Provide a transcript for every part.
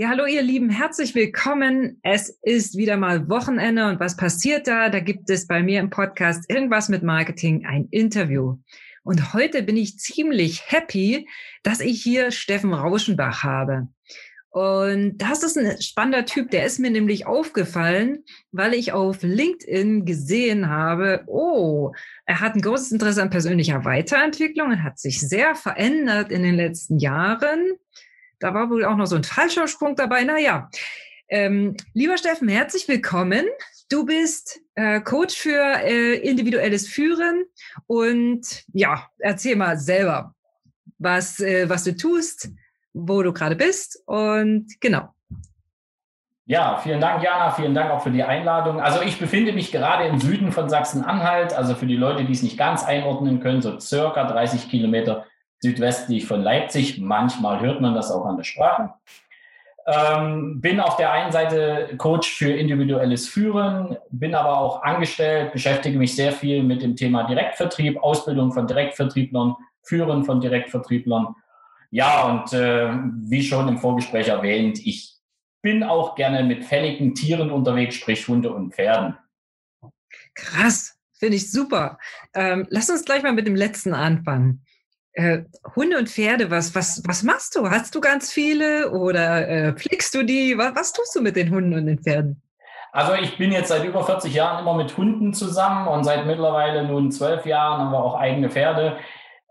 Ja, hallo ihr Lieben, herzlich willkommen. Es ist wieder mal Wochenende und was passiert da? Da gibt es bei mir im Podcast irgendwas mit Marketing, ein Interview. Und heute bin ich ziemlich happy, dass ich hier Steffen Rauschenbach habe. Und das ist ein spannender Typ, der ist mir nämlich aufgefallen, weil ich auf LinkedIn gesehen habe, oh, er hat ein großes Interesse an persönlicher Weiterentwicklung und hat sich sehr verändert in den letzten Jahren da war wohl auch noch so ein falscher Sprung dabei. Naja, ähm, lieber Steffen, herzlich willkommen. Du bist äh, Coach für äh, individuelles Führen und ja, erzähl mal selber, was, äh, was du tust, wo du gerade bist und genau. Ja, vielen Dank, Jana. Vielen Dank auch für die Einladung. Also ich befinde mich gerade im Süden von Sachsen-Anhalt. Also für die Leute, die es nicht ganz einordnen können, so circa 30 Kilometer südwestlich von Leipzig. Manchmal hört man das auch an der Sprache. Ähm, bin auf der einen Seite Coach für individuelles Führen, bin aber auch angestellt, beschäftige mich sehr viel mit dem Thema Direktvertrieb, Ausbildung von Direktvertrieblern, Führen von Direktvertrieblern. Ja, und äh, wie schon im Vorgespräch erwähnt, ich bin auch gerne mit fälligen Tieren unterwegs, sprich Hunde und Pferden. Krass, finde ich super. Ähm, lass uns gleich mal mit dem letzten anfangen. Äh, Hunde und Pferde, was, was, was machst du? Hast du ganz viele oder äh, pflegst du die? Was, was tust du mit den Hunden und den Pferden? Also ich bin jetzt seit über 40 Jahren immer mit Hunden zusammen und seit mittlerweile nun zwölf Jahren haben wir auch eigene Pferde.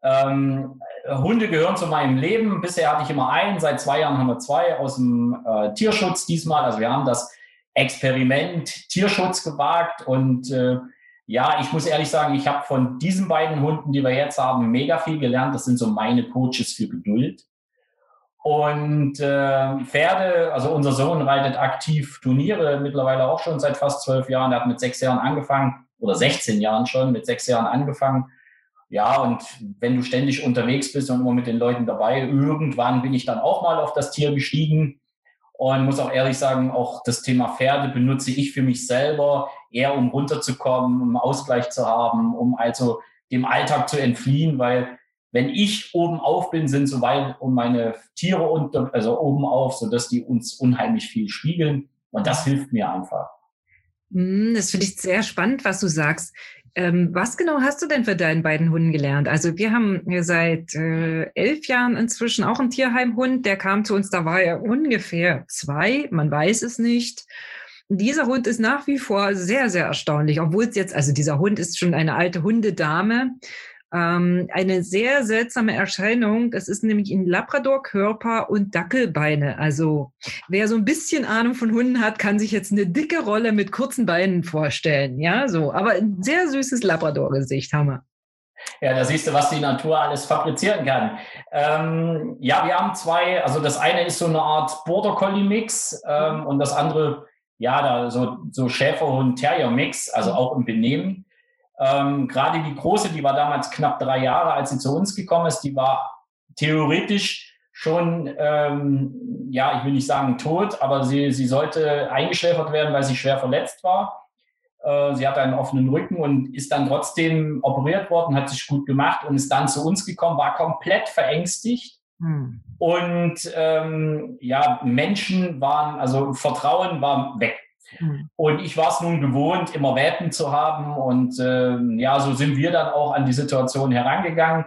Ähm, Hunde gehören zu meinem Leben. Bisher hatte ich immer einen, seit zwei Jahren haben wir zwei aus dem äh, Tierschutz diesmal. Also wir haben das Experiment Tierschutz gewagt und äh, ja, ich muss ehrlich sagen, ich habe von diesen beiden Hunden, die wir jetzt haben, mega viel gelernt. Das sind so meine Coaches für Geduld. Und äh, Pferde, also unser Sohn reitet aktiv Turniere, mittlerweile auch schon seit fast zwölf Jahren. Er hat mit sechs Jahren angefangen, oder 16 Jahren schon, mit sechs Jahren angefangen. Ja, und wenn du ständig unterwegs bist und immer mit den Leuten dabei, irgendwann bin ich dann auch mal auf das Tier gestiegen. Und muss auch ehrlich sagen, auch das Thema Pferde benutze ich für mich selber eher, um runterzukommen, um Ausgleich zu haben, um also dem Alltag zu entfliehen, weil wenn ich oben auf bin, sind soweit um meine Tiere unter, also oben auf, so dass die uns unheimlich viel spiegeln. Und das hilft mir einfach. Hm, das finde ich sehr spannend, was du sagst. Ähm, was genau hast du denn für deinen beiden Hunden gelernt? Also wir haben seit äh, elf Jahren inzwischen auch einen Tierheimhund. Der kam zu uns, da war er ungefähr zwei, man weiß es nicht. Dieser Hund ist nach wie vor sehr, sehr erstaunlich, obwohl es jetzt, also dieser Hund ist schon eine alte Hundedame, ähm, eine sehr seltsame Erscheinung. Das ist nämlich ein Labrador-Körper und Dackelbeine. Also wer so ein bisschen Ahnung von Hunden hat, kann sich jetzt eine dicke Rolle mit kurzen Beinen vorstellen. Ja, so. Aber ein sehr süßes Labrador-Gesicht haben wir. Ja, da siehst du, was die Natur alles fabrizieren kann. Ähm, ja, wir haben zwei, also das eine ist so eine Art Border Collie Mix ähm, und das andere, ja, da so, so Schäferhund-Terrier Mix, also auch im Benehmen. Ähm, Gerade die Große, die war damals knapp drei Jahre, als sie zu uns gekommen ist, die war theoretisch schon, ähm, ja, ich will nicht sagen tot, aber sie, sie sollte eingeschläfert werden, weil sie schwer verletzt war. Äh, sie hatte einen offenen Rücken und ist dann trotzdem operiert worden, hat sich gut gemacht und ist dann zu uns gekommen, war komplett verängstigt. Hm. Und ähm, ja, Menschen waren, also Vertrauen war weg. Mhm. Und ich war es nun gewohnt, immer Welpen zu haben. Und äh, ja, so sind wir dann auch an die Situation herangegangen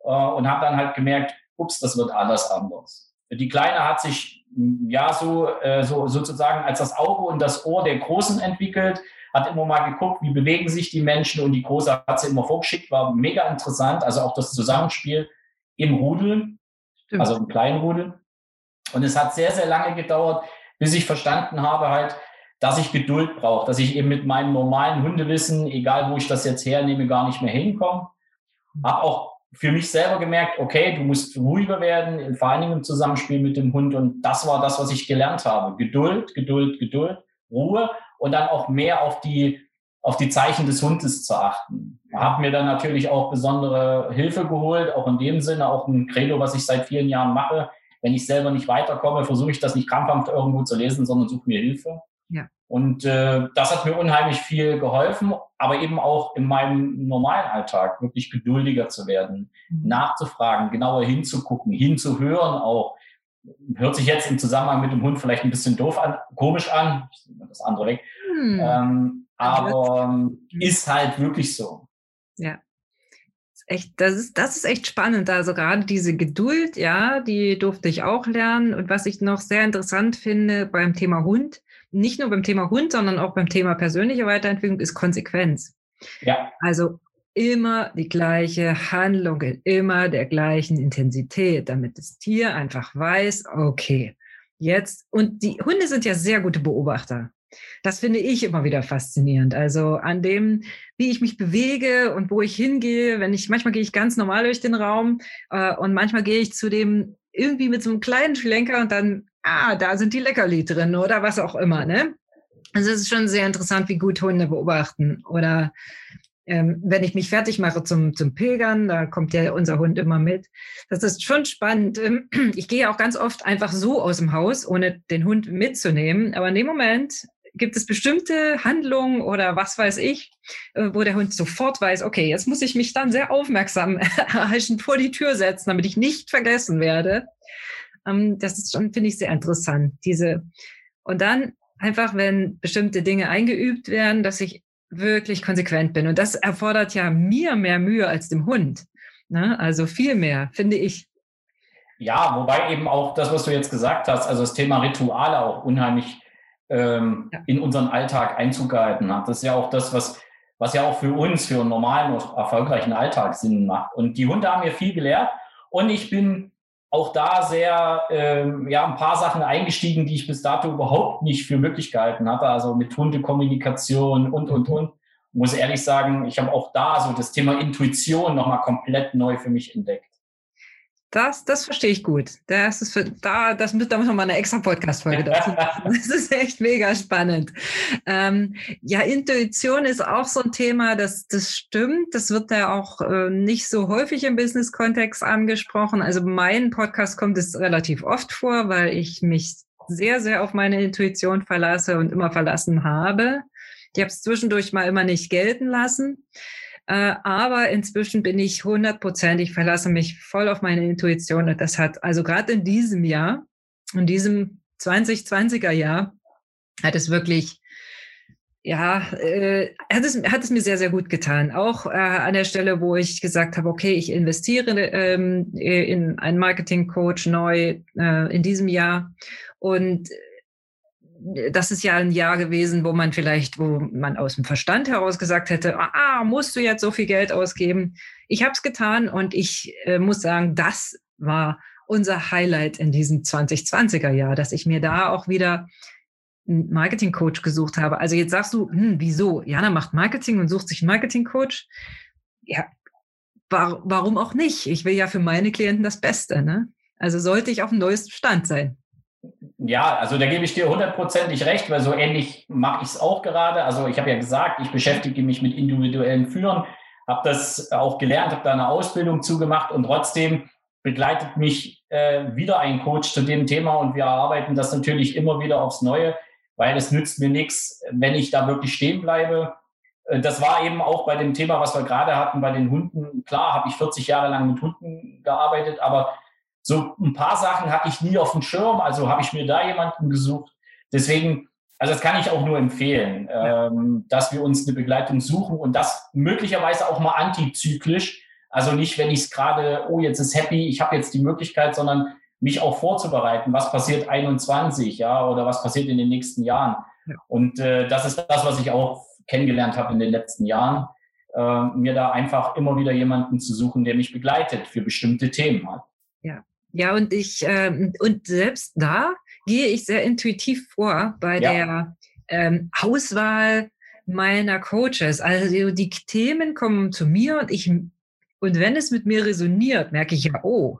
äh, und haben dann halt gemerkt, ups, das wird alles anders. Die Kleine hat sich ja so, äh, so sozusagen als das Auge und das Ohr der Großen entwickelt, hat immer mal geguckt, wie bewegen sich die Menschen und die Große hat sie immer vorgeschickt, war mega interessant. Also auch das Zusammenspiel im Rudel, Stimmt. also im kleinen Rudel. Und es hat sehr, sehr lange gedauert, bis ich verstanden habe halt, dass ich Geduld brauche, dass ich eben mit meinem normalen Hundewissen, egal wo ich das jetzt hernehme, gar nicht mehr hinkomme. Habe auch für mich selber gemerkt, okay, du musst ruhiger werden, vor allen Dingen im Zusammenspiel mit dem Hund. Und das war das, was ich gelernt habe. Geduld, Geduld, Geduld, Ruhe und dann auch mehr auf die, auf die Zeichen des Hundes zu achten. Habe mir dann natürlich auch besondere Hilfe geholt, auch in dem Sinne, auch ein Credo, was ich seit vielen Jahren mache. Wenn ich selber nicht weiterkomme, versuche ich das nicht krampfhaft irgendwo zu lesen, sondern suche mir Hilfe. Ja. Und äh, das hat mir unheimlich viel geholfen, aber eben auch in meinem normalen Alltag wirklich geduldiger zu werden, mhm. nachzufragen, genauer hinzugucken, hinzuhören auch. hört sich jetzt im Zusammenhang mit dem Hund vielleicht ein bisschen doof an, komisch an. Ich nehme das andere weg. Hm. Ähm, aber ähm, ist halt wirklich so. Ja. Echt, das ist, das ist echt spannend. Also gerade diese Geduld, ja, die durfte ich auch lernen. Und was ich noch sehr interessant finde beim Thema Hund, nicht nur beim Thema Hund, sondern auch beim Thema persönliche Weiterentwicklung, ist Konsequenz. Ja. Also immer die gleiche Handlung in immer der gleichen Intensität, damit das Tier einfach weiß, okay, jetzt, und die Hunde sind ja sehr gute Beobachter. Das finde ich immer wieder faszinierend. Also an dem, wie ich mich bewege und wo ich hingehe, wenn ich, manchmal gehe ich ganz normal durch den Raum äh, und manchmal gehe ich zu dem irgendwie mit so einem kleinen Schlenker und dann, ah, da sind die Leckerli drin oder was auch immer, ne? Also es ist schon sehr interessant, wie gut Hunde beobachten. Oder ähm, wenn ich mich fertig mache zum, zum Pilgern, da kommt ja unser Hund immer mit. Das ist schon spannend. Ähm, ich gehe auch ganz oft einfach so aus dem Haus, ohne den Hund mitzunehmen. Aber in dem Moment gibt es bestimmte Handlungen oder was weiß ich, äh, wo der Hund sofort weiß, okay, jetzt muss ich mich dann sehr aufmerksam vor die Tür setzen, damit ich nicht vergessen werde. Ähm, das ist schon, finde ich, sehr interessant. Diese, und dann einfach, wenn bestimmte Dinge eingeübt werden, dass ich wirklich konsequent bin. Und das erfordert ja mir mehr Mühe als dem Hund. Ne? Also viel mehr, finde ich. Ja, wobei eben auch das, was du jetzt gesagt hast, also das Thema Rituale auch unheimlich ähm, ja. in unseren Alltag Einzug gehalten hat. Das ist ja auch das, was, was ja auch für uns, für einen normalen, erfolgreichen Alltag Sinn macht. Und die Hunde haben mir viel gelehrt. Und ich bin auch da sehr, ähm, ja, ein paar Sachen eingestiegen, die ich bis dato überhaupt nicht für möglich gehalten hatte. Also mit Hundekommunikation und, und, und. Muss ehrlich sagen, ich habe auch da so das Thema Intuition nochmal komplett neu für mich entdeckt. Das, das verstehe ich gut. Das ist für, da, das da muss man mal eine extra Podcast-Folge dazu machen. Das ist echt mega spannend. Ähm, ja, Intuition ist auch so ein Thema, das, das stimmt. Das wird ja auch äh, nicht so häufig im Business-Kontext angesprochen. Also mein Podcast kommt es relativ oft vor, weil ich mich sehr, sehr auf meine Intuition verlasse und immer verlassen habe. Ich habe es zwischendurch mal immer nicht gelten lassen. Äh, aber inzwischen bin ich 100 Prozent, ich verlasse mich voll auf meine Intuition. Und das hat, also gerade in diesem Jahr, in diesem 2020er Jahr, hat es wirklich, ja, äh, hat, es, hat es mir sehr, sehr gut getan. Auch äh, an der Stelle, wo ich gesagt habe, okay, ich investiere ähm, in einen Marketing-Coach neu äh, in diesem Jahr. Und das ist ja ein Jahr gewesen, wo man vielleicht, wo man aus dem Verstand heraus gesagt hätte, ah, musst du jetzt so viel Geld ausgeben? Ich habe es getan und ich äh, muss sagen, das war unser Highlight in diesem 2020er Jahr, dass ich mir da auch wieder einen Marketing-Coach gesucht habe. Also jetzt sagst du, hm, wieso? Jana macht Marketing und sucht sich einen Marketing-Coach. Ja, war, warum auch nicht? Ich will ja für meine Klienten das Beste. Ne? Also sollte ich auf dem neuesten Stand sein. Ja, also da gebe ich dir hundertprozentig recht, weil so ähnlich mache ich es auch gerade. Also ich habe ja gesagt, ich beschäftige mich mit individuellen Führen, habe das auch gelernt, habe da eine Ausbildung zugemacht und trotzdem begleitet mich äh, wieder ein Coach zu dem Thema und wir arbeiten das natürlich immer wieder aufs Neue, weil es nützt mir nichts, wenn ich da wirklich stehen bleibe. Äh, das war eben auch bei dem Thema, was wir gerade hatten, bei den Hunden. Klar, habe ich 40 Jahre lang mit Hunden gearbeitet, aber so ein paar Sachen hatte ich nie auf dem Schirm, also habe ich mir da jemanden gesucht. Deswegen, also das kann ich auch nur empfehlen, ja. ähm, dass wir uns eine Begleitung suchen und das möglicherweise auch mal antizyklisch. Also nicht, wenn ich es gerade, oh, jetzt ist happy, ich habe jetzt die Möglichkeit, sondern mich auch vorzubereiten, was passiert 21, ja, oder was passiert in den nächsten Jahren. Ja. Und äh, das ist das, was ich auch kennengelernt habe in den letzten Jahren, äh, mir da einfach immer wieder jemanden zu suchen, der mich begleitet für bestimmte Themen. Ja, ja, und ich, ähm, und selbst da gehe ich sehr intuitiv vor bei ja. der ähm, Auswahl meiner Coaches. Also die Themen kommen zu mir und ich, und wenn es mit mir resoniert, merke ich ja, oh,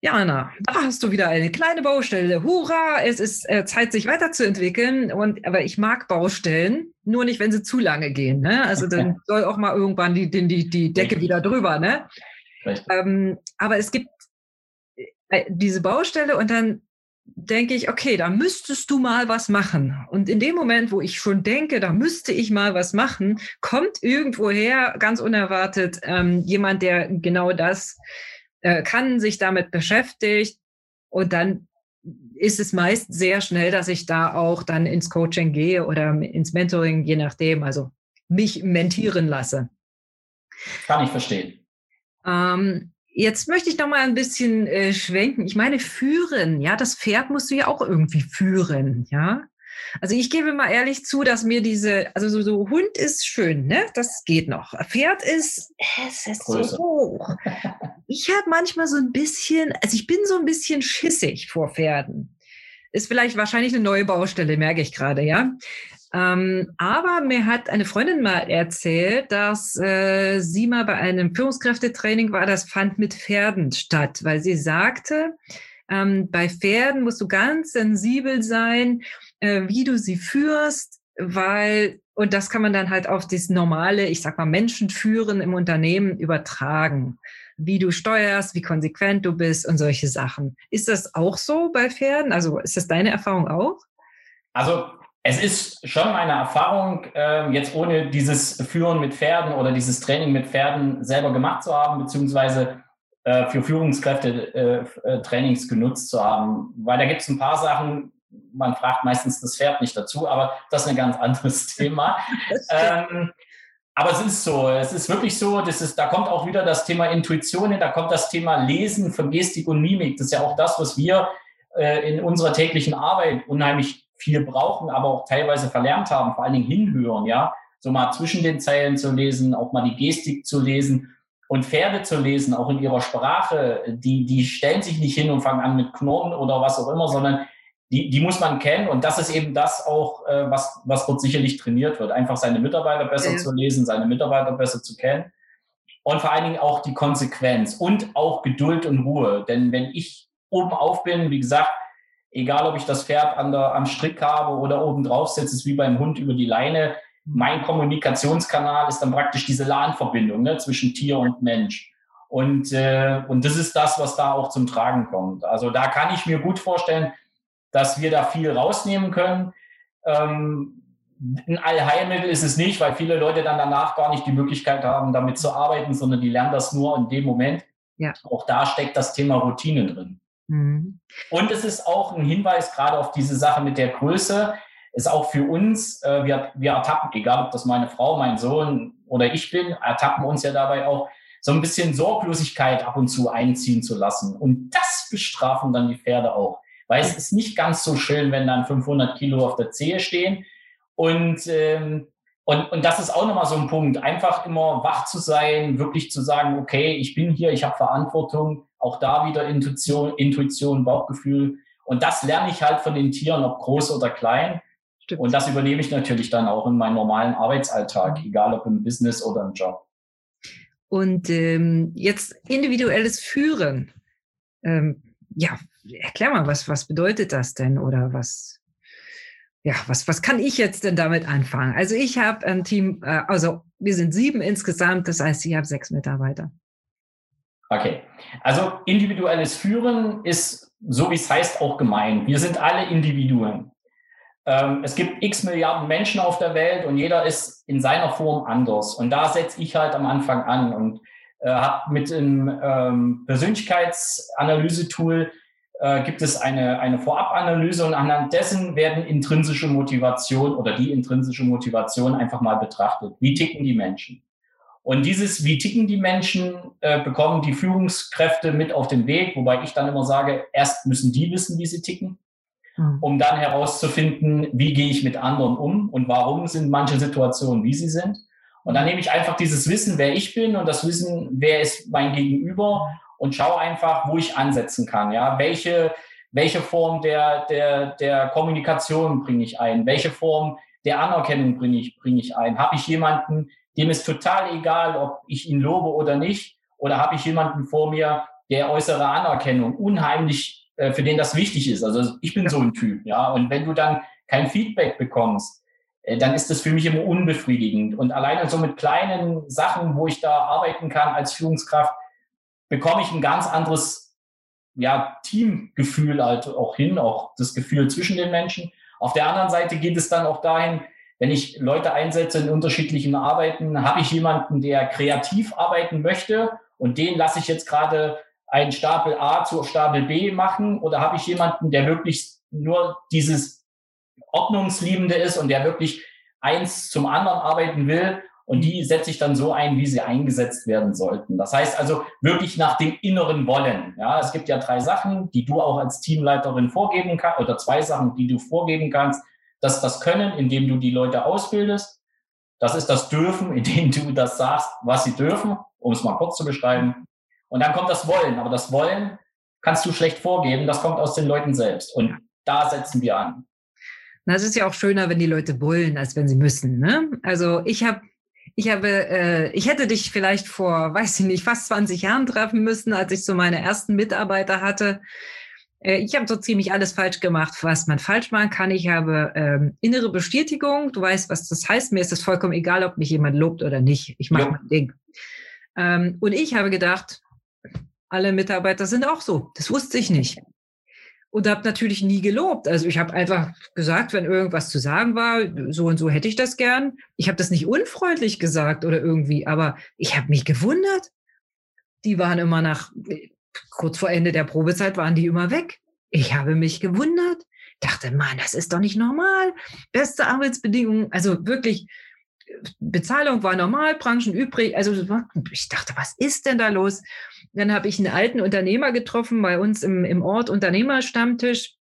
Jana, da hast du wieder eine kleine Baustelle. Hurra, es ist äh, Zeit, sich weiterzuentwickeln. Und, aber ich mag Baustellen, nur nicht, wenn sie zu lange gehen. Ne? Also dann soll auch mal irgendwann die, die, die Decke wieder drüber. Ne? Ähm, aber es gibt diese Baustelle und dann denke ich, okay, da müsstest du mal was machen. Und in dem Moment, wo ich schon denke, da müsste ich mal was machen, kommt irgendwoher ganz unerwartet ähm, jemand, der genau das äh, kann, sich damit beschäftigt, Und dann ist es meist sehr schnell, dass ich da auch dann ins Coaching gehe oder ins Mentoring, je nachdem, also mich mentieren lasse. Kann ich verstehen. Ähm, jetzt möchte ich noch mal ein bisschen äh, schwenken. Ich meine, führen, ja, das Pferd musst du ja auch irgendwie führen, ja. Also ich gebe mal ehrlich zu, dass mir diese, also so, so Hund ist schön, ne? Das geht noch. Pferd ist, es ist Größe. so hoch. Ich habe manchmal so ein bisschen, also ich bin so ein bisschen schissig vor Pferden. Ist vielleicht wahrscheinlich eine neue Baustelle, merke ich gerade, ja. Ähm, aber mir hat eine Freundin mal erzählt, dass äh, sie mal bei einem Führungskräftetraining war, das fand mit Pferden statt, weil sie sagte, ähm, bei Pferden musst du ganz sensibel sein äh, wie du sie führst, weil, und das kann man dann halt auf das normale, ich sag mal, Menschenführen im Unternehmen übertragen. Wie du steuerst, wie konsequent du bist und solche Sachen. Ist das auch so bei Pferden? Also ist das deine Erfahrung auch? Also es ist schon meine Erfahrung, äh, jetzt ohne dieses Führen mit Pferden oder dieses Training mit Pferden selber gemacht zu haben, beziehungsweise äh, für Führungskräfte äh, äh Trainings genutzt zu haben. Weil da gibt es ein paar Sachen, man fragt meistens das Pferd nicht dazu, aber das ist ein ganz anderes Thema. ähm, aber es ist so, es ist wirklich so, das ist, da kommt auch wieder das Thema Intuition hin, da kommt das Thema Lesen von Gestik und Mimik. Das ist ja auch das, was wir äh, in unserer täglichen Arbeit unheimlich viel brauchen, aber auch teilweise verlernt haben, vor allen Dingen hinhören, ja. So mal zwischen den Zeilen zu lesen, auch mal die Gestik zu lesen und Pferde zu lesen, auch in ihrer Sprache, die, die stellen sich nicht hin und fangen an mit Knurren oder was auch immer, sondern die, die muss man kennen und das ist eben das auch, äh, was, was dort sicherlich trainiert wird. Einfach seine Mitarbeiter besser ja. zu lesen, seine Mitarbeiter besser zu kennen und vor allen Dingen auch die Konsequenz und auch Geduld und Ruhe. Denn wenn ich oben auf bin, wie gesagt, egal ob ich das Pferd an der, am Strick habe oder oben drauf sitze, ist wie beim Hund über die Leine. Mein Kommunikationskanal ist dann praktisch diese LAN-Verbindung ne, zwischen Tier und Mensch. Und, äh, und das ist das, was da auch zum Tragen kommt. Also da kann ich mir gut vorstellen, dass wir da viel rausnehmen können. Ähm, ein Allheilmittel ist es nicht, weil viele Leute dann danach gar nicht die Möglichkeit haben, damit zu arbeiten, sondern die lernen das nur in dem Moment. Ja. Auch da steckt das Thema Routine drin. Mhm. Und es ist auch ein Hinweis gerade auf diese Sache mit der Größe, ist auch für uns, äh, wir, wir ertappen, egal ob das meine Frau, mein Sohn oder ich bin, ertappen uns ja dabei auch, so ein bisschen Sorglosigkeit ab und zu einziehen zu lassen. Und das bestrafen dann die Pferde auch weil es ist nicht ganz so schön, wenn dann 500 Kilo auf der Zehe stehen. Und, ähm, und, und das ist auch nochmal so ein Punkt, einfach immer wach zu sein, wirklich zu sagen, okay, ich bin hier, ich habe Verantwortung, auch da wieder Intuition, Intuition, Bauchgefühl. Und das lerne ich halt von den Tieren, ob groß oder klein. Stimmt. Und das übernehme ich natürlich dann auch in meinen normalen Arbeitsalltag, egal ob im Business oder im Job. Und ähm, jetzt individuelles Führen. Ähm, ja, erklär mal, was, was bedeutet das denn oder was, ja, was, was kann ich jetzt denn damit anfangen? Also ich habe ein Team, äh, also wir sind sieben insgesamt, das heißt, ich habe sechs Mitarbeiter. Okay, also individuelles Führen ist, so wie es heißt, auch gemeint. Wir sind alle Individuen. Ähm, es gibt x Milliarden Menschen auf der Welt und jeder ist in seiner Form anders. Und da setze ich halt am Anfang an und äh, habe mit einem ähm, Persönlichkeitsanalyse-Tool äh, gibt es eine, eine Vorabanalyse und anhand dessen werden intrinsische Motivation oder die intrinsische Motivation einfach mal betrachtet. Wie ticken die Menschen? Und dieses, wie ticken die Menschen, äh, bekommen die Führungskräfte mit auf den Weg, wobei ich dann immer sage, erst müssen die wissen, wie sie ticken, mhm. um dann herauszufinden, wie gehe ich mit anderen um und warum sind manche Situationen, wie sie sind. Und dann nehme ich einfach dieses Wissen, wer ich bin und das Wissen, wer ist mein Gegenüber und schaue einfach, wo ich ansetzen kann. Ja, welche, welche Form der, der, der Kommunikation bringe ich ein? Welche Form der Anerkennung bringe ich, bringe ich ein? Habe ich jemanden, dem ist total egal, ob ich ihn lobe oder nicht? Oder habe ich jemanden vor mir, der äußere Anerkennung unheimlich, äh, für den das wichtig ist? Also ich bin so ein Typ, ja. Und wenn du dann kein Feedback bekommst, äh, dann ist das für mich immer unbefriedigend. Und alleine so mit kleinen Sachen, wo ich da arbeiten kann als Führungskraft, bekomme ich ein ganz anderes ja, Teamgefühl halt auch hin, auch das Gefühl zwischen den Menschen. Auf der anderen Seite geht es dann auch dahin, wenn ich Leute einsetze in unterschiedlichen Arbeiten, habe ich jemanden, der kreativ arbeiten möchte und den lasse ich jetzt gerade einen Stapel A zu Stapel B machen oder habe ich jemanden, der wirklich nur dieses Ordnungsliebende ist und der wirklich eins zum anderen arbeiten will und die setze ich dann so ein, wie sie eingesetzt werden sollten. Das heißt also wirklich nach dem inneren Wollen. Ja, es gibt ja drei Sachen, die du auch als Teamleiterin vorgeben kannst, oder zwei Sachen, die du vorgeben kannst. Das das Können, indem du die Leute ausbildest. Das ist das Dürfen, indem du das sagst, was sie dürfen, um es mal kurz zu beschreiben. Und dann kommt das Wollen. Aber das Wollen kannst du schlecht vorgeben. Das kommt aus den Leuten selbst. Und da setzen wir an. Na, es ist ja auch schöner, wenn die Leute wollen, als wenn sie müssen. Ne? Also ich habe ich habe, äh, ich hätte dich vielleicht vor, weiß ich nicht, fast 20 Jahren treffen müssen, als ich so meine ersten Mitarbeiter hatte. Äh, ich habe so ziemlich alles falsch gemacht, was man falsch machen kann. Ich habe ähm, innere Bestätigung. Du weißt, was das heißt. Mir ist es vollkommen egal, ob mich jemand lobt oder nicht. Ich mache ja. mein Ding. Ähm, und ich habe gedacht, alle Mitarbeiter sind auch so. Das wusste ich nicht und habe natürlich nie gelobt. Also ich habe einfach gesagt, wenn irgendwas zu sagen war, so und so hätte ich das gern. Ich habe das nicht unfreundlich gesagt oder irgendwie, aber ich habe mich gewundert. Die waren immer nach, kurz vor Ende der Probezeit waren die immer weg. Ich habe mich gewundert, dachte, Mann, das ist doch nicht normal. Beste Arbeitsbedingungen, also wirklich, Bezahlung war normal, Branchen übrig. Also ich dachte, was ist denn da los? Dann habe ich einen alten Unternehmer getroffen bei uns im, im Ort, Unternehmerstammtisch.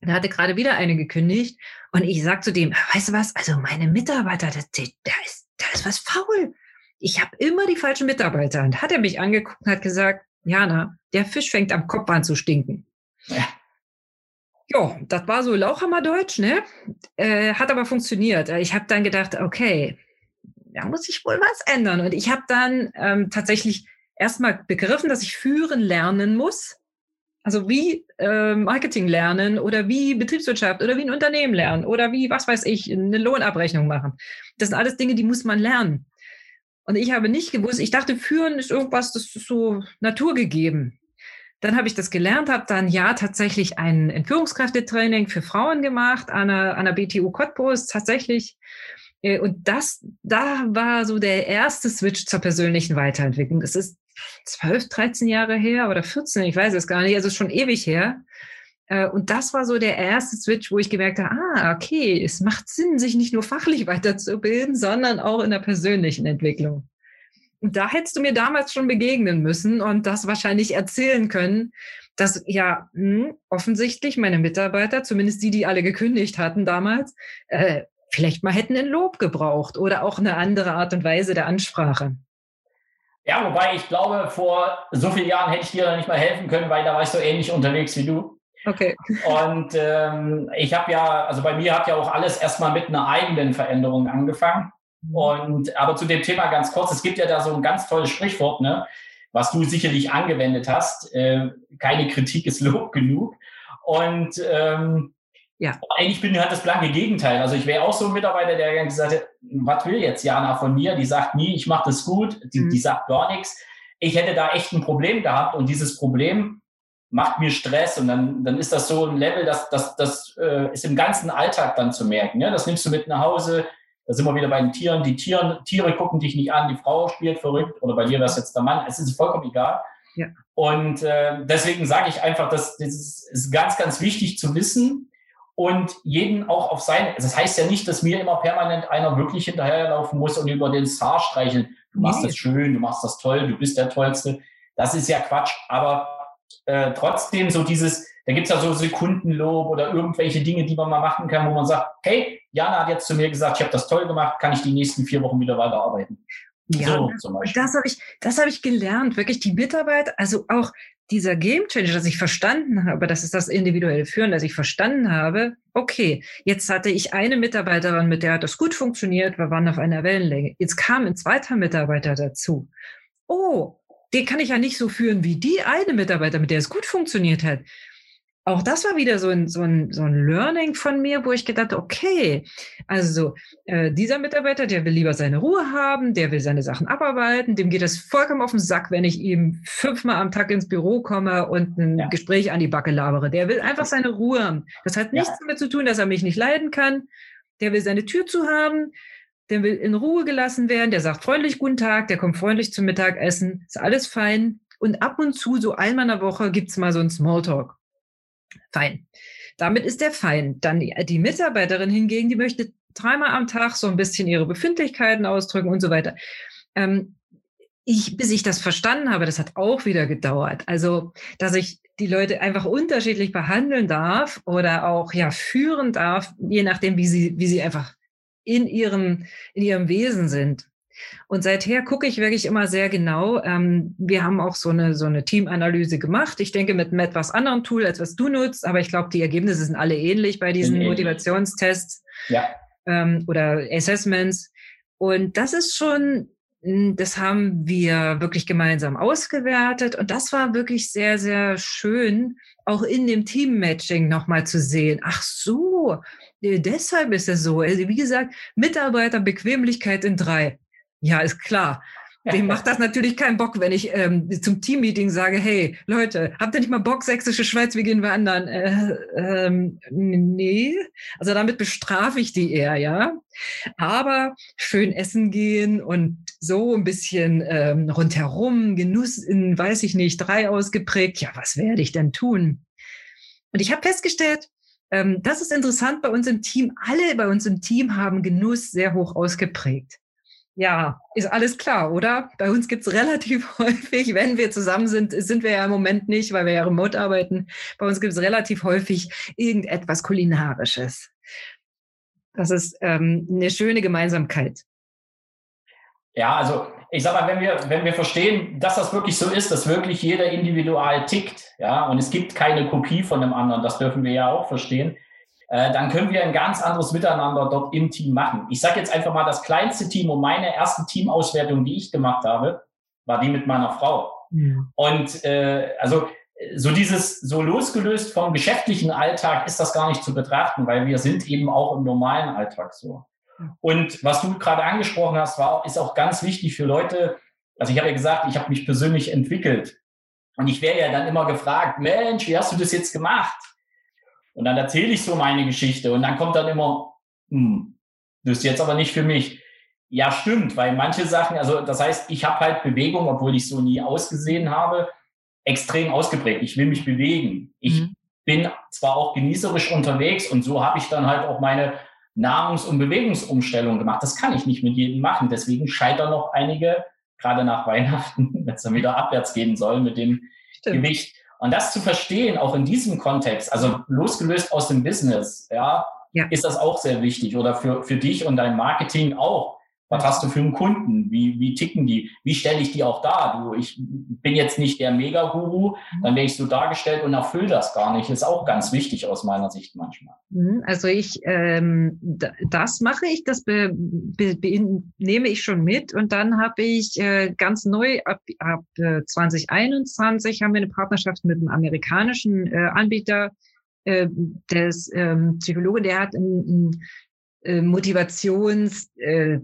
Da hatte gerade wieder eine gekündigt. Und ich sag zu dem, weißt du was, also meine Mitarbeiter, da, da, ist, da ist was faul. Ich habe immer die falschen Mitarbeiter. Und hat er mich angeguckt und hat gesagt, Jana, der Fisch fängt am Kopf an zu stinken. Ja. Ja, das war so Lauchhammerdeutsch, ne? Äh, hat aber funktioniert. Ich habe dann gedacht, okay, da muss ich wohl was ändern. Und ich habe dann ähm, tatsächlich erstmal begriffen, dass ich führen lernen muss. Also wie äh, Marketing lernen oder wie Betriebswirtschaft oder wie ein Unternehmen lernen oder wie, was weiß ich, eine Lohnabrechnung machen. Das sind alles Dinge, die muss man lernen. Und ich habe nicht gewusst, ich dachte, führen ist irgendwas, das ist so naturgegeben. Dann habe ich das gelernt, habe dann ja tatsächlich ein Entführungskräftetraining für Frauen gemacht an der, an der BTU Cottbus tatsächlich. Äh, und das, da war so der erste Switch zur persönlichen Weiterentwicklung. Es ist 12, 13 Jahre her oder 14, ich weiß es gar nicht, also schon ewig her. Äh, und das war so der erste Switch, wo ich gemerkt habe, ah, okay, es macht Sinn, sich nicht nur fachlich weiterzubilden, sondern auch in der persönlichen Entwicklung. Und da hättest du mir damals schon begegnen müssen und das wahrscheinlich erzählen können, dass ja mh, hm, offensichtlich meine Mitarbeiter, zumindest die, die alle gekündigt hatten damals, äh, vielleicht mal hätten ein Lob gebraucht oder auch eine andere Art und Weise der Ansprache. Ja, wobei ich glaube, vor so vielen Jahren hätte ich dir da nicht mal helfen können, weil da warst du ähnlich unterwegs wie du. Okay. Und ähm, ich habe ja, also bei mir hat ja auch alles erstmal mit einer eigenen Veränderung angefangen. Mhm. Und aber zu dem Thema ganz kurz, es gibt ja da so ein ganz tolles Sprichwort, ne, was du sicherlich angewendet hast. Äh, keine Kritik ist Lob genug. Und ähm, ja. Eigentlich bin ich halt das blanke Gegenteil. Also ich wäre auch so ein Mitarbeiter, der gesagt hat, was will jetzt Jana von mir? Die sagt nie, ich mache das gut, die, mhm. die sagt gar nichts. Ich hätte da echt ein Problem gehabt und dieses Problem macht mir Stress und dann, dann ist das so ein Level, das, das, das äh, ist im ganzen Alltag dann zu merken. Ja? Das nimmst du mit nach Hause, da sind wir wieder bei den Tieren. Die Tiere, Tiere gucken dich nicht an, die Frau spielt verrückt oder bei dir wäre es jetzt der Mann. Es ist vollkommen egal. Ja. Und äh, deswegen sage ich einfach, dass das ist ganz, ganz wichtig zu wissen, und jeden auch auf sein. Das heißt ja nicht, dass mir immer permanent einer wirklich hinterherlaufen muss und über den Star streicheln. Du machst nee. das schön, du machst das toll, du bist der Tollste. Das ist ja Quatsch. Aber äh, trotzdem so dieses, da gibt's ja so Sekundenlob oder irgendwelche Dinge, die man mal machen kann, wo man sagt, hey, Jana hat jetzt zu mir gesagt, ich habe das toll gemacht, kann ich die nächsten vier Wochen wieder weiterarbeiten. Ja, so, das habe ich, das habe ich gelernt. Wirklich die Mitarbeit, also auch dieser Game Changer, dass ich verstanden habe, das ist das individuelle Führen, dass ich verstanden habe, okay, jetzt hatte ich eine Mitarbeiterin, mit der hat das gut funktioniert, wir waren auf einer Wellenlänge. Jetzt kam ein zweiter Mitarbeiter dazu. Oh, den kann ich ja nicht so führen wie die eine Mitarbeiter, mit der es gut funktioniert hat auch das war wieder so ein, so ein, so ein Learning von mir, wo ich gedacht, okay, also äh, dieser Mitarbeiter, der will lieber seine Ruhe haben, der will seine Sachen abarbeiten, dem geht es vollkommen auf den Sack, wenn ich ihm fünfmal am Tag ins Büro komme und ein ja. Gespräch an die Backe labere. Der will einfach seine Ruhe haben. Das hat nichts ja. damit zu tun, dass er mich nicht leiden kann. Der will seine Tür zu haben, der will in Ruhe gelassen werden, der sagt freundlich guten Tag, der kommt freundlich zum Mittagessen, ist alles fein. Und ab und zu, so einmal in der Woche, gibt's mal so ein Smalltalk. Fein. Damit ist der fein. Dann die, die Mitarbeiterin hingegen, die möchte dreimal am Tag so ein bisschen ihre Befindlichkeiten ausdrücken und so weiter. Ähm, ich, bis ich das verstanden habe, das hat auch wieder gedauert. Also, dass ich die Leute einfach unterschiedlich behandeln darf oder auch ja führen darf, je nachdem, wie sie, wie sie einfach in ihrem, in ihrem Wesen sind. Und seither gucke ich wirklich immer sehr genau. Ähm, wir haben auch so eine, so eine Teamanalyse gemacht. Ich denke mit einem etwas anderen Tool, als was du nutzt, aber ich glaube, die Ergebnisse sind alle ähnlich bei diesen ähnlich. Motivationstests ja. ähm, oder Assessments. Und das ist schon, das haben wir wirklich gemeinsam ausgewertet. Und das war wirklich sehr, sehr schön, auch in dem Team-Matching nochmal zu sehen. Ach so, deshalb ist es so. Also wie gesagt, Mitarbeiterbequemlichkeit in drei. Ja, ist klar. Dem macht das natürlich keinen Bock, wenn ich ähm, zum Teammeeting sage, hey, Leute, habt ihr nicht mal Bock, sächsische Schweiz, wie gehen wir anderen? Äh, ähm, nee, also damit bestrafe ich die eher, ja. Aber schön essen gehen und so ein bisschen ähm, rundherum, Genuss in, weiß ich nicht, drei ausgeprägt. Ja, was werde ich denn tun? Und ich habe festgestellt, ähm, das ist interessant bei uns im Team. Alle bei uns im Team haben Genuss sehr hoch ausgeprägt. Ja, ist alles klar, oder? Bei uns gibt's relativ häufig, wenn wir zusammen sind, sind wir ja im Moment nicht, weil wir ja remote arbeiten. Bei uns gibt's relativ häufig irgendetwas Kulinarisches. Das ist ähm, eine schöne Gemeinsamkeit. Ja, also ich sag mal, wenn wir, wenn wir verstehen, dass das wirklich so ist, dass wirklich jeder individual tickt, ja, und es gibt keine Kopie von dem anderen, das dürfen wir ja auch verstehen, äh, dann können wir ein ganz anderes Miteinander dort im Team machen. Ich sage jetzt einfach mal, das kleinste Team und meine erste Teamauswertung, die ich gemacht habe, war die mit meiner Frau. Ja. Und äh, also so dieses, so losgelöst vom geschäftlichen Alltag ist das gar nicht zu betrachten, weil wir sind eben auch im normalen Alltag so. Und was du gerade angesprochen hast, war, ist auch ganz wichtig für Leute. Also ich habe ja gesagt, ich habe mich persönlich entwickelt. Und ich werde ja dann immer gefragt, Mensch, wie hast du das jetzt gemacht? Und dann erzähle ich so meine Geschichte und dann kommt dann immer, hm, das ist jetzt aber nicht für mich. Ja, stimmt, weil manche Sachen, also das heißt, ich habe halt Bewegung, obwohl ich so nie ausgesehen habe, extrem ausgeprägt. Ich will mich bewegen. Ich mhm. bin zwar auch genießerisch unterwegs und so habe ich dann halt auch meine Nahrungs- und Bewegungsumstellung gemacht. Das kann ich nicht mit jedem machen. Deswegen scheitern noch einige, gerade nach Weihnachten, wenn es dann wieder abwärts gehen soll mit dem Stimmt. Gewicht. Und das zu verstehen, auch in diesem Kontext, also losgelöst aus dem Business, ja, ja. ist das auch sehr wichtig oder für, für dich und dein Marketing auch. Was hast du für einen Kunden? Wie, wie ticken die? Wie stelle ich die auch dar? Du, ich bin jetzt nicht der Mega-Guru, mhm. dann werde ich so dargestellt und erfülle das gar nicht. Ist auch ganz wichtig aus meiner Sicht manchmal. Mhm, also ich, ähm, das mache ich, das be, be, be, nehme ich schon mit und dann habe ich äh, ganz neu ab, ab äh, 2021 haben wir eine Partnerschaft mit einem amerikanischen äh, Anbieter äh, des ähm, Psychologe, der hat ein, ein äh, Motivationstest äh,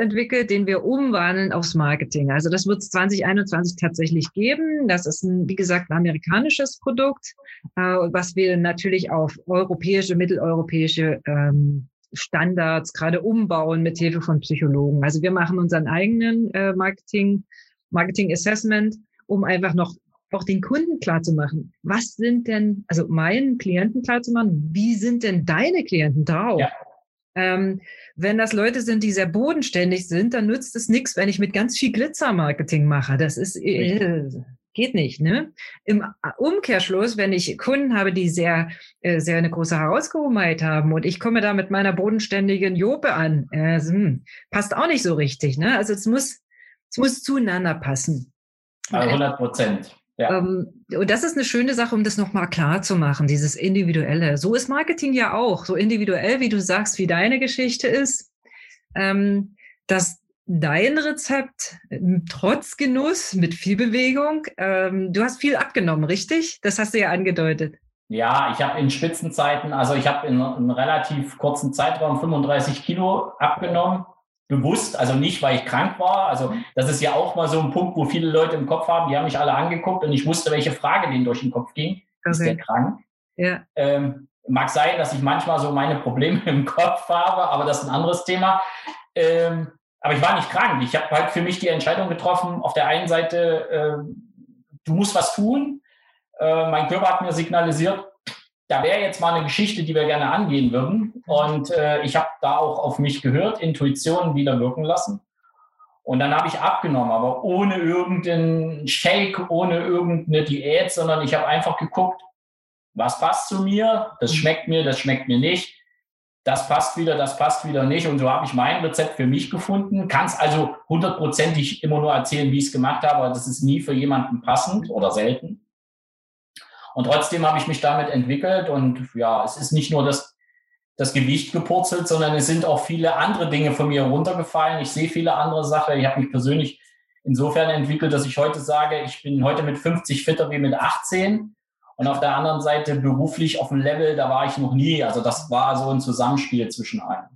entwickelt, den wir umwandeln aufs Marketing. Also das wird es 2021 tatsächlich geben. Das ist, ein, wie gesagt, ein amerikanisches Produkt, äh, was wir natürlich auf europäische, mitteleuropäische ähm, Standards gerade umbauen mit Hilfe von Psychologen. Also wir machen unseren eigenen äh, Marketing, Marketing Assessment, um einfach noch auch den Kunden klar zu machen. Was sind denn, also meinen Klienten klar zu machen, wie sind denn deine Klienten drauf? Ja. Ähm, wenn das Leute sind, die sehr bodenständig sind, dann nützt es nichts, wenn ich mit ganz viel Glitzer-Marketing mache. Das ist äh, geht nicht. Ne? Im Umkehrschluss, wenn ich Kunden habe, die sehr, äh, sehr eine große Herausgehobenheit haben und ich komme da mit meiner bodenständigen Jope an, äh, hm, passt auch nicht so richtig. Ne? Also es muss, es muss zueinander passen. 100 Prozent. Ja. Ähm, und das ist eine schöne Sache, um das nochmal klar zu machen, dieses Individuelle. So ist Marketing ja auch, so individuell, wie du sagst, wie deine Geschichte ist, ähm, dass dein Rezept ähm, trotz Genuss mit viel Bewegung, ähm, du hast viel abgenommen, richtig? Das hast du ja angedeutet. Ja, ich habe in Spitzenzeiten, also ich habe in einem relativ kurzen Zeitraum 35 Kilo abgenommen bewusst, also nicht, weil ich krank war. Also das ist ja auch mal so ein Punkt, wo viele Leute im Kopf haben, die haben mich alle angeguckt und ich wusste, welche Frage denen durch den Kopf ging. Okay. Ist der krank? Ja. Ähm, mag sein, dass ich manchmal so meine Probleme im Kopf habe, aber das ist ein anderes Thema. Ähm, aber ich war nicht krank. Ich habe halt für mich die Entscheidung getroffen, auf der einen Seite äh, du musst was tun. Äh, mein Körper hat mir signalisiert, da wäre jetzt mal eine Geschichte, die wir gerne angehen würden. Und äh, ich habe da auch auf mich gehört, Intuitionen wieder wirken lassen. Und dann habe ich abgenommen, aber ohne irgendeinen Shake, ohne irgendeine Diät, sondern ich habe einfach geguckt, was passt zu mir, das schmeckt mir, das schmeckt mir nicht, das passt wieder, das passt wieder nicht. Und so habe ich mein Rezept für mich gefunden. Kann es also hundertprozentig immer nur erzählen, wie ich es gemacht habe, aber das ist nie für jemanden passend oder selten. Und trotzdem habe ich mich damit entwickelt und ja, es ist nicht nur das, das Gewicht gepurzelt, sondern es sind auch viele andere Dinge von mir runtergefallen. Ich sehe viele andere Sachen. Ich habe mich persönlich insofern entwickelt, dass ich heute sage, ich bin heute mit 50 fitter wie mit 18. Und auf der anderen Seite beruflich auf dem Level, da war ich noch nie. Also das war so ein Zusammenspiel zwischen allen.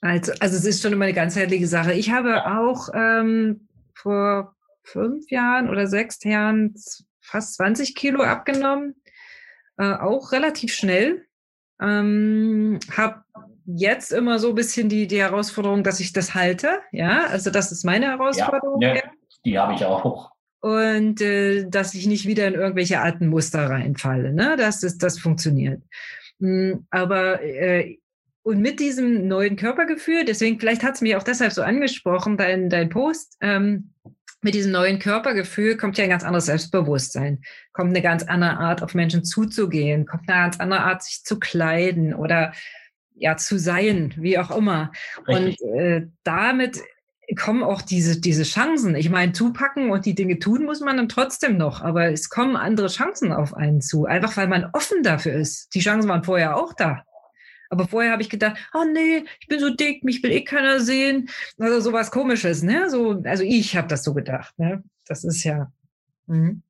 Also, also es ist schon immer eine ganzheitliche Sache. Ich habe auch ähm, vor fünf Jahren oder sechs Jahren fast 20 Kilo abgenommen, äh, auch relativ schnell. Ähm, habe jetzt immer so ein bisschen die, die Herausforderung, dass ich das halte. Ja, also das ist meine Herausforderung. Ja, ja die habe ich auch. Und äh, dass ich nicht wieder in irgendwelche alten Muster reinfalle. Ne? Das, ist, das funktioniert. Mhm, aber äh, und mit diesem neuen Körpergefühl, deswegen vielleicht hat es mich auch deshalb so angesprochen, dein, dein Post, ähm, mit diesem neuen Körpergefühl kommt ja ein ganz anderes Selbstbewusstsein, kommt eine ganz andere Art, auf Menschen zuzugehen, kommt eine ganz andere Art, sich zu kleiden oder ja zu sein, wie auch immer. Richtig. Und äh, damit kommen auch diese, diese Chancen. Ich meine, zupacken und die Dinge tun muss man dann trotzdem noch, aber es kommen andere Chancen auf einen zu, einfach weil man offen dafür ist. Die Chancen waren vorher auch da. Aber vorher habe ich gedacht, oh nee, ich bin so dick, mich will eh keiner sehen. Also sowas komisches, ne? So, also ich habe das so gedacht, ne? Das ist ja. Mhm.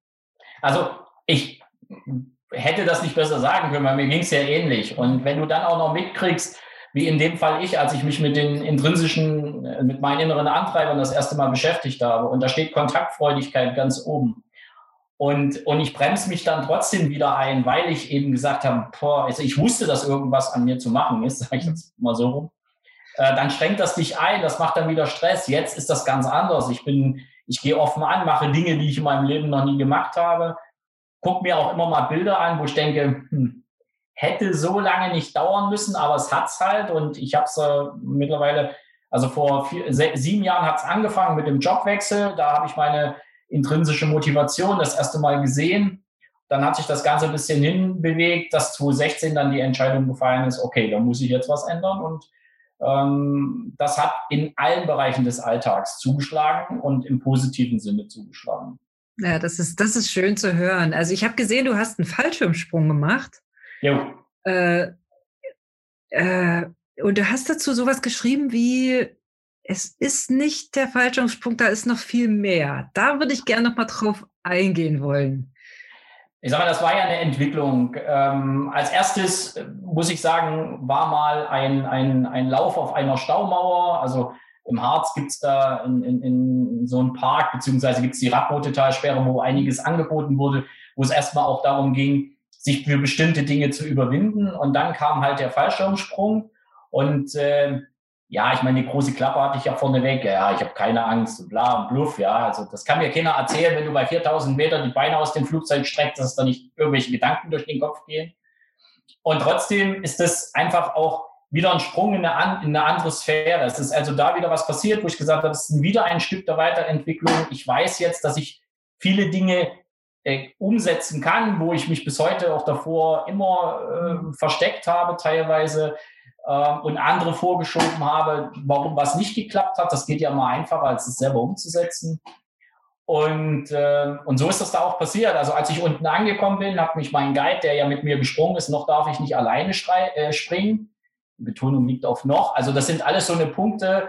Also ich hätte das nicht besser sagen können, weil mir ging es ja ähnlich. Und wenn du dann auch noch mitkriegst, wie in dem Fall ich, als ich mich mit den intrinsischen, mit meinen inneren Antreibern das erste Mal beschäftigt habe, und da steht Kontaktfreudigkeit ganz oben. Und, und ich bremse mich dann trotzdem wieder ein, weil ich eben gesagt habe, boah, also ich wusste, dass irgendwas an mir zu machen ist, sage ich jetzt mal so rum. Äh, dann schränkt das dich ein, das macht dann wieder Stress. Jetzt ist das ganz anders. Ich bin, ich gehe offen an, mache Dinge, die ich in meinem Leben noch nie gemacht habe. Guck mir auch immer mal Bilder an, wo ich denke, hm, hätte so lange nicht dauern müssen, aber es hat's halt. Und ich habe es äh, mittlerweile, also vor vier, sieben Jahren hat es angefangen mit dem Jobwechsel. Da habe ich meine intrinsische Motivation das erste Mal gesehen. Dann hat sich das Ganze ein bisschen hinbewegt, dass 2016 dann die Entscheidung gefallen ist, okay, da muss ich jetzt was ändern. Und ähm, das hat in allen Bereichen des Alltags zugeschlagen und im positiven Sinne zugeschlagen. Ja, das ist, das ist schön zu hören. Also ich habe gesehen, du hast einen Fallschirmsprung gemacht. Ja. Äh, äh, und du hast dazu sowas geschrieben wie, es ist nicht der Fallschirmsprung, da ist noch viel mehr. Da würde ich gerne noch mal drauf eingehen wollen. Ich sage mal, das war ja eine Entwicklung. Ähm, als erstes äh, muss ich sagen, war mal ein, ein, ein Lauf auf einer Staumauer. Also im Harz gibt es da in, in, in, so einen Park, beziehungsweise gibt es die Radrote-Talsperre, wo einiges angeboten wurde, wo es erstmal auch darum ging, sich für bestimmte Dinge zu überwinden. Und dann kam halt der Fallschirmsprung. Und äh, ja, ich meine, die große Klappe hatte ich ja vorneweg, ja, ich habe keine Angst, bla und bluff, ja, also das kann mir keiner erzählen, wenn du bei 4000 Meter die Beine aus dem Flugzeug streckst, dass da nicht irgendwelche Gedanken durch den Kopf gehen. Und trotzdem ist das einfach auch wieder ein Sprung in eine, in eine andere Sphäre. Es ist also da wieder was passiert, wo ich gesagt habe, es ist wieder ein Stück der Weiterentwicklung. Ich weiß jetzt, dass ich viele Dinge äh, umsetzen kann, wo ich mich bis heute auch davor immer äh, versteckt habe, teilweise und andere vorgeschoben habe, warum was nicht geklappt hat. Das geht ja mal einfacher, als es selber umzusetzen. Und, äh, und so ist das da auch passiert. Also als ich unten angekommen bin, hat mich mein Guide, der ja mit mir gesprungen ist, noch darf ich nicht alleine äh, springen. Die Betonung liegt auf noch. Also das sind alles so eine Punkte.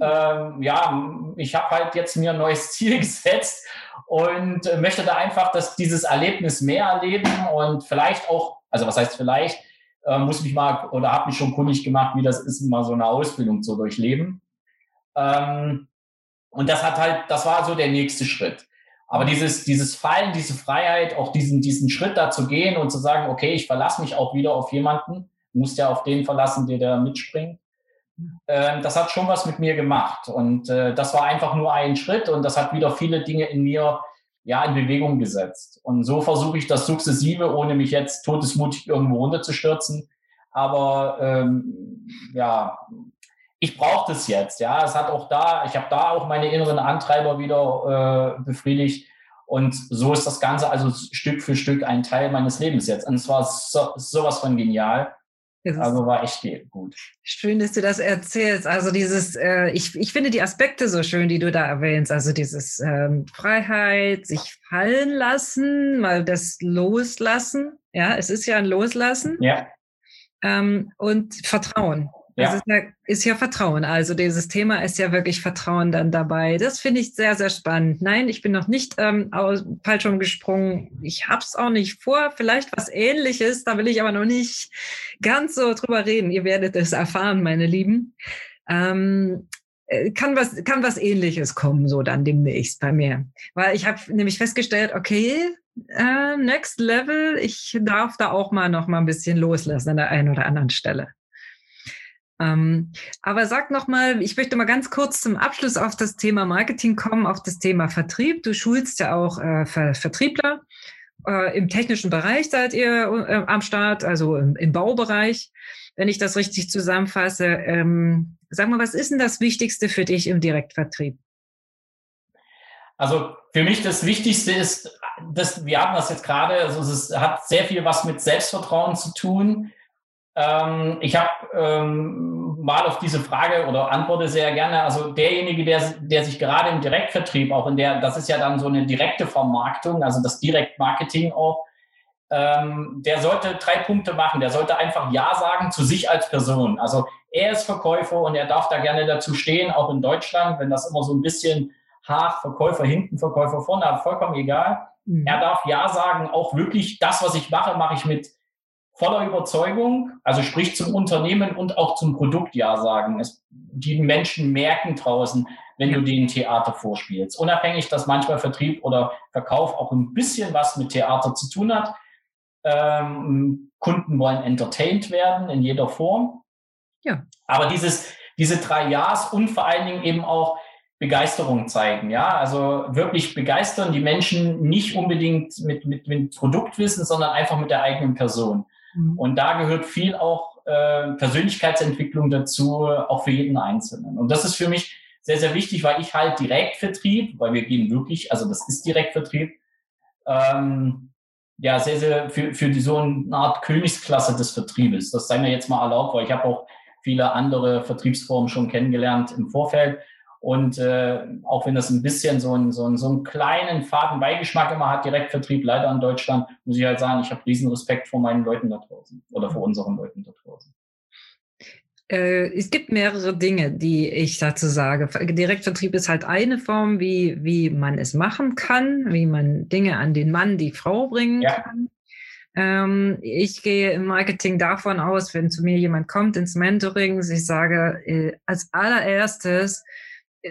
Ähm, ja, ich habe halt jetzt mir ein neues Ziel gesetzt und äh, möchte da einfach, dass dieses Erlebnis mehr erleben und vielleicht auch, also was heißt vielleicht, äh, muss mich mal oder habe mich schon kundig gemacht, wie das ist, mal so eine Ausbildung zu durchleben. Ähm, und das hat halt, das war so der nächste Schritt. Aber dieses, dieses Fallen, diese Freiheit, auch diesen, diesen Schritt da zu gehen und zu sagen, okay, ich verlasse mich auch wieder auf jemanden, muss ja auf den verlassen, der da mitspringt. Äh, das hat schon was mit mir gemacht. Und äh, das war einfach nur ein Schritt und das hat wieder viele Dinge in mir ja in Bewegung gesetzt. Und so versuche ich das sukzessive, ohne mich jetzt todesmutig irgendwo runterzustürzen. Aber ähm, ja, ich brauche das jetzt. Ja, es hat auch da, ich habe da auch meine inneren Antreiber wieder äh, befriedigt. Und so ist das Ganze also Stück für Stück ein Teil meines Lebens jetzt. Und es war so, sowas von genial. Also war echt gut. Schön, dass du das erzählst. Also dieses, äh, ich, ich finde die Aspekte so schön, die du da erwähnst. Also dieses ähm, Freiheit, sich fallen lassen, mal das Loslassen. Ja, es ist ja ein Loslassen. Ja. Ähm, und Vertrauen. Ja. Das ist ja, ist ja Vertrauen. Also dieses Thema ist ja wirklich Vertrauen dann dabei. Das finde ich sehr, sehr spannend. Nein, ich bin noch nicht ähm, aus Fallschirm gesprungen. Ich habe es auch nicht vor. Vielleicht was Ähnliches. Da will ich aber noch nicht ganz so drüber reden. Ihr werdet es erfahren, meine Lieben. Ähm, äh, kann was, kann was Ähnliches kommen, so dann demnächst bei mir. Weil ich habe nämlich festgestellt, okay, äh, Next Level, ich darf da auch mal noch mal ein bisschen loslassen an der einen oder anderen Stelle. Ähm, aber sag noch mal, ich möchte mal ganz kurz zum Abschluss auf das Thema Marketing kommen, auf das Thema Vertrieb. Du schulst ja auch äh, Ver Vertriebler. Äh, Im technischen Bereich seid ihr äh, am Start, also im, im, Baubereich, wenn ich das richtig zusammenfasse. Ähm, sag mal, was ist denn das Wichtigste für dich im Direktvertrieb? Also für mich das Wichtigste ist, dass wir haben das jetzt gerade, also es hat sehr viel was mit Selbstvertrauen zu tun ähm, ich habe ähm, mal auf diese Frage oder antworte sehr gerne. Also derjenige, der, der sich gerade im Direktvertrieb auch in der, das ist ja dann so eine direkte Vermarktung, also das Direktmarketing auch, ähm, der sollte drei Punkte machen. Der sollte einfach Ja sagen zu sich als Person. Also er ist Verkäufer und er darf da gerne dazu stehen, auch in Deutschland, wenn das immer so ein bisschen Hach, Verkäufer hinten, Verkäufer vorne, vollkommen egal. Mhm. Er darf Ja sagen, auch wirklich das, was ich mache, mache ich mit voller Überzeugung, also sprich zum Unternehmen und auch zum Produkt Ja sagen. Es, die Menschen merken draußen, wenn du denen Theater vorspielst. Unabhängig, dass manchmal Vertrieb oder Verkauf auch ein bisschen was mit Theater zu tun hat. Ähm, Kunden wollen entertained werden in jeder Form. Ja. Aber dieses, diese drei Ja's und vor allen Dingen eben auch Begeisterung zeigen. Ja, also wirklich begeistern die Menschen nicht unbedingt mit, mit, mit Produktwissen, sondern einfach mit der eigenen Person. Mhm. Und da gehört viel auch äh, Persönlichkeitsentwicklung dazu, auch für jeden Einzelnen. Und das ist für mich sehr, sehr wichtig, weil ich halt Direktvertrieb, weil wir gehen wirklich, also das ist Direktvertrieb, ähm, ja, sehr, sehr für, für die, so eine Art Königsklasse des Vertriebes. Das sei mir jetzt mal erlaubt, weil ich habe auch viele andere Vertriebsformen schon kennengelernt im Vorfeld. Und äh, auch wenn das ein bisschen so, ein, so, ein, so einen kleinen faden Beigeschmack immer hat, Direktvertrieb leider in Deutschland, muss ich halt sagen, ich habe riesen Respekt vor meinen Leuten da draußen oder vor unseren Leuten da draußen. Äh, es gibt mehrere Dinge, die ich dazu sage. Direktvertrieb ist halt eine Form, wie, wie man es machen kann, wie man Dinge an den Mann, die Frau bringen ja. kann. Ähm, ich gehe im Marketing davon aus, wenn zu mir jemand kommt ins Mentoring, ich sage äh, als allererstes,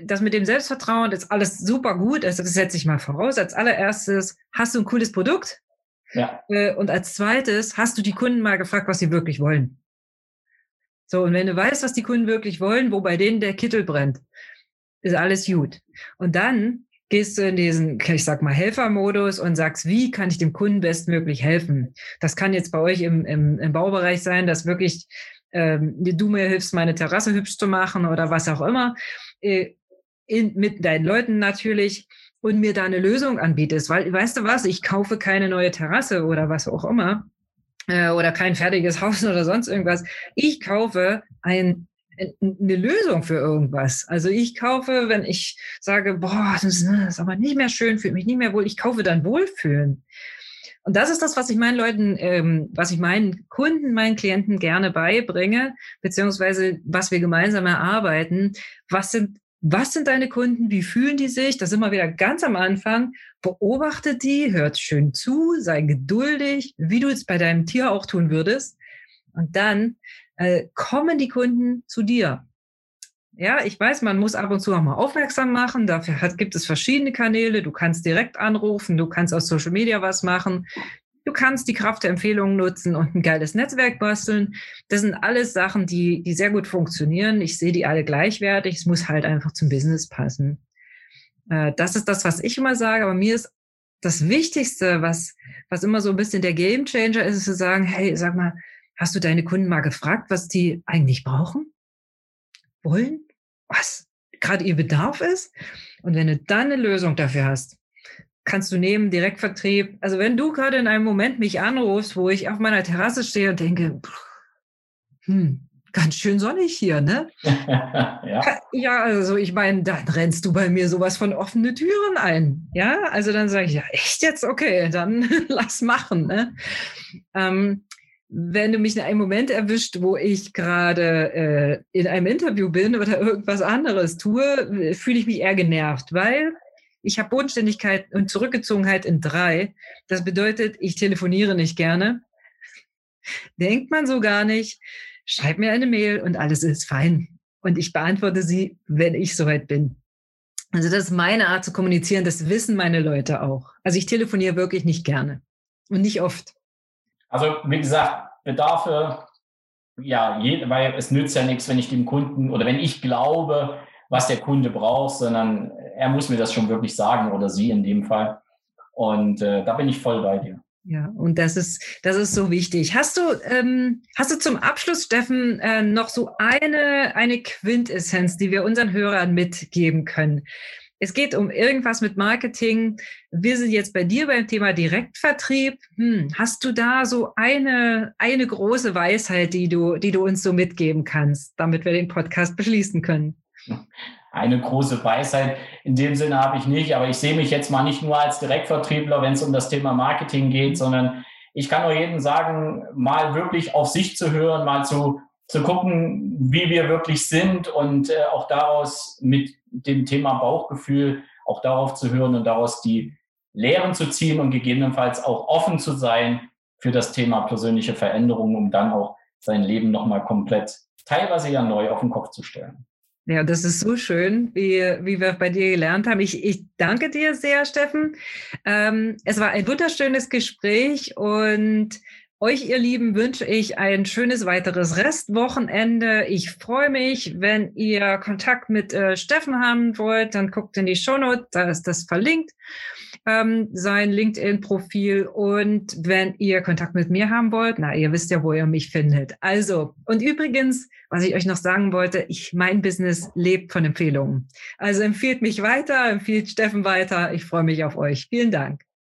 das mit dem Selbstvertrauen ist alles super gut. Also das setze ich mal voraus. Als allererstes hast du ein cooles Produkt. Ja. Äh, und als zweites hast du die Kunden mal gefragt, was sie wirklich wollen. So, und wenn du weißt, was die Kunden wirklich wollen, wo bei denen der Kittel brennt, ist alles gut. Und dann gehst du in diesen, ich sag mal, Helfermodus und sagst, wie kann ich dem Kunden bestmöglich helfen? Das kann jetzt bei euch im, im, im Baubereich sein, dass wirklich ähm, du mir hilfst, meine Terrasse hübsch zu machen oder was auch immer. Äh, in, mit deinen Leuten natürlich und mir da eine Lösung anbietest. Weil, weißt du was, ich kaufe keine neue Terrasse oder was auch immer äh, oder kein fertiges Haus oder sonst irgendwas. Ich kaufe ein, eine Lösung für irgendwas. Also ich kaufe, wenn ich sage, boah, das ist, ist aber nicht mehr schön, fühlt mich nicht mehr wohl, ich kaufe dann Wohlfühlen. Und das ist das, was ich meinen Leuten, ähm, was ich meinen Kunden, meinen Klienten gerne beibringe, beziehungsweise was wir gemeinsam erarbeiten. Was sind was sind deine Kunden? Wie fühlen die sich? Das immer wieder ganz am Anfang. Beobachte die, hört schön zu, sei geduldig, wie du es bei deinem Tier auch tun würdest. Und dann äh, kommen die Kunden zu dir. Ja, ich weiß, man muss ab und zu auch mal aufmerksam machen. Dafür hat, gibt es verschiedene Kanäle. Du kannst direkt anrufen, du kannst aus Social Media was machen. Du kannst die Kraft der Empfehlungen nutzen und ein geiles Netzwerk basteln. Das sind alles Sachen, die, die sehr gut funktionieren. Ich sehe die alle gleichwertig. Es muss halt einfach zum Business passen. Äh, das ist das, was ich immer sage. Aber mir ist das Wichtigste, was, was immer so ein bisschen der Gamechanger ist, ist zu sagen, hey, sag mal, hast du deine Kunden mal gefragt, was die eigentlich brauchen? Wollen? Was gerade ihr Bedarf ist? Und wenn du dann eine Lösung dafür hast, kannst du nehmen, Direktvertrieb. Also wenn du gerade in einem Moment mich anrufst, wo ich auf meiner Terrasse stehe und denke, hm, ganz schön sonnig hier, ne? ja. ja, also ich meine, dann rennst du bei mir sowas von offene Türen ein. Ja, also dann sage ich, ja, echt jetzt? Okay, dann lass machen. Ne? Ähm, wenn du mich in einem Moment erwischt, wo ich gerade äh, in einem Interview bin oder irgendwas anderes tue, fühle ich mich eher genervt, weil ich habe Bodenständigkeit und Zurückgezogenheit in drei. Das bedeutet, ich telefoniere nicht gerne. Denkt man so gar nicht schreib mir eine Mail und alles ist fein. Und ich beantworte sie, wenn ich soweit bin. Also das ist meine Art zu kommunizieren. Das wissen meine Leute auch. Also ich telefoniere wirklich nicht gerne und nicht oft. Also wie gesagt, Bedarfe, ja, weil es nützt ja nichts, wenn ich dem Kunden oder wenn ich glaube, was der Kunde braucht, sondern er muss mir das schon wirklich sagen oder sie in dem Fall. Und äh, da bin ich voll bei dir. Ja, und das ist, das ist so wichtig. Hast du, ähm, hast du zum Abschluss, Steffen, äh, noch so eine, eine Quintessenz, die wir unseren Hörern mitgeben können? Es geht um irgendwas mit Marketing. Wir sind jetzt bei dir beim Thema Direktvertrieb. Hm, hast du da so eine, eine große Weisheit, die du, die du uns so mitgeben kannst, damit wir den Podcast beschließen können? eine große Weisheit. In dem Sinne habe ich nicht, aber ich sehe mich jetzt mal nicht nur als Direktvertriebler, wenn es um das Thema Marketing geht, sondern ich kann nur jedem sagen, mal wirklich auf sich zu hören, mal zu, zu gucken, wie wir wirklich sind und äh, auch daraus mit dem Thema Bauchgefühl auch darauf zu hören und daraus die Lehren zu ziehen und gegebenenfalls auch offen zu sein für das Thema persönliche Veränderungen, um dann auch sein Leben nochmal komplett teilweise ja neu auf den Kopf zu stellen. Ja, das ist so schön, wie, wie wir bei dir gelernt haben. Ich, ich danke dir sehr, Steffen. Ähm, es war ein wunderschönes Gespräch und euch, ihr Lieben, wünsche ich ein schönes weiteres Restwochenende. Ich freue mich, wenn ihr Kontakt mit äh, Steffen haben wollt, dann guckt in die Shownote, da ist das verlinkt ähm, sein LinkedIn-Profil. Und wenn ihr Kontakt mit mir haben wollt, na, ihr wisst ja, wo ihr mich findet. Also, und übrigens, was ich euch noch sagen wollte, ich, mein Business lebt von Empfehlungen. Also empfiehlt mich weiter, empfiehlt Steffen weiter. Ich freue mich auf euch. Vielen Dank.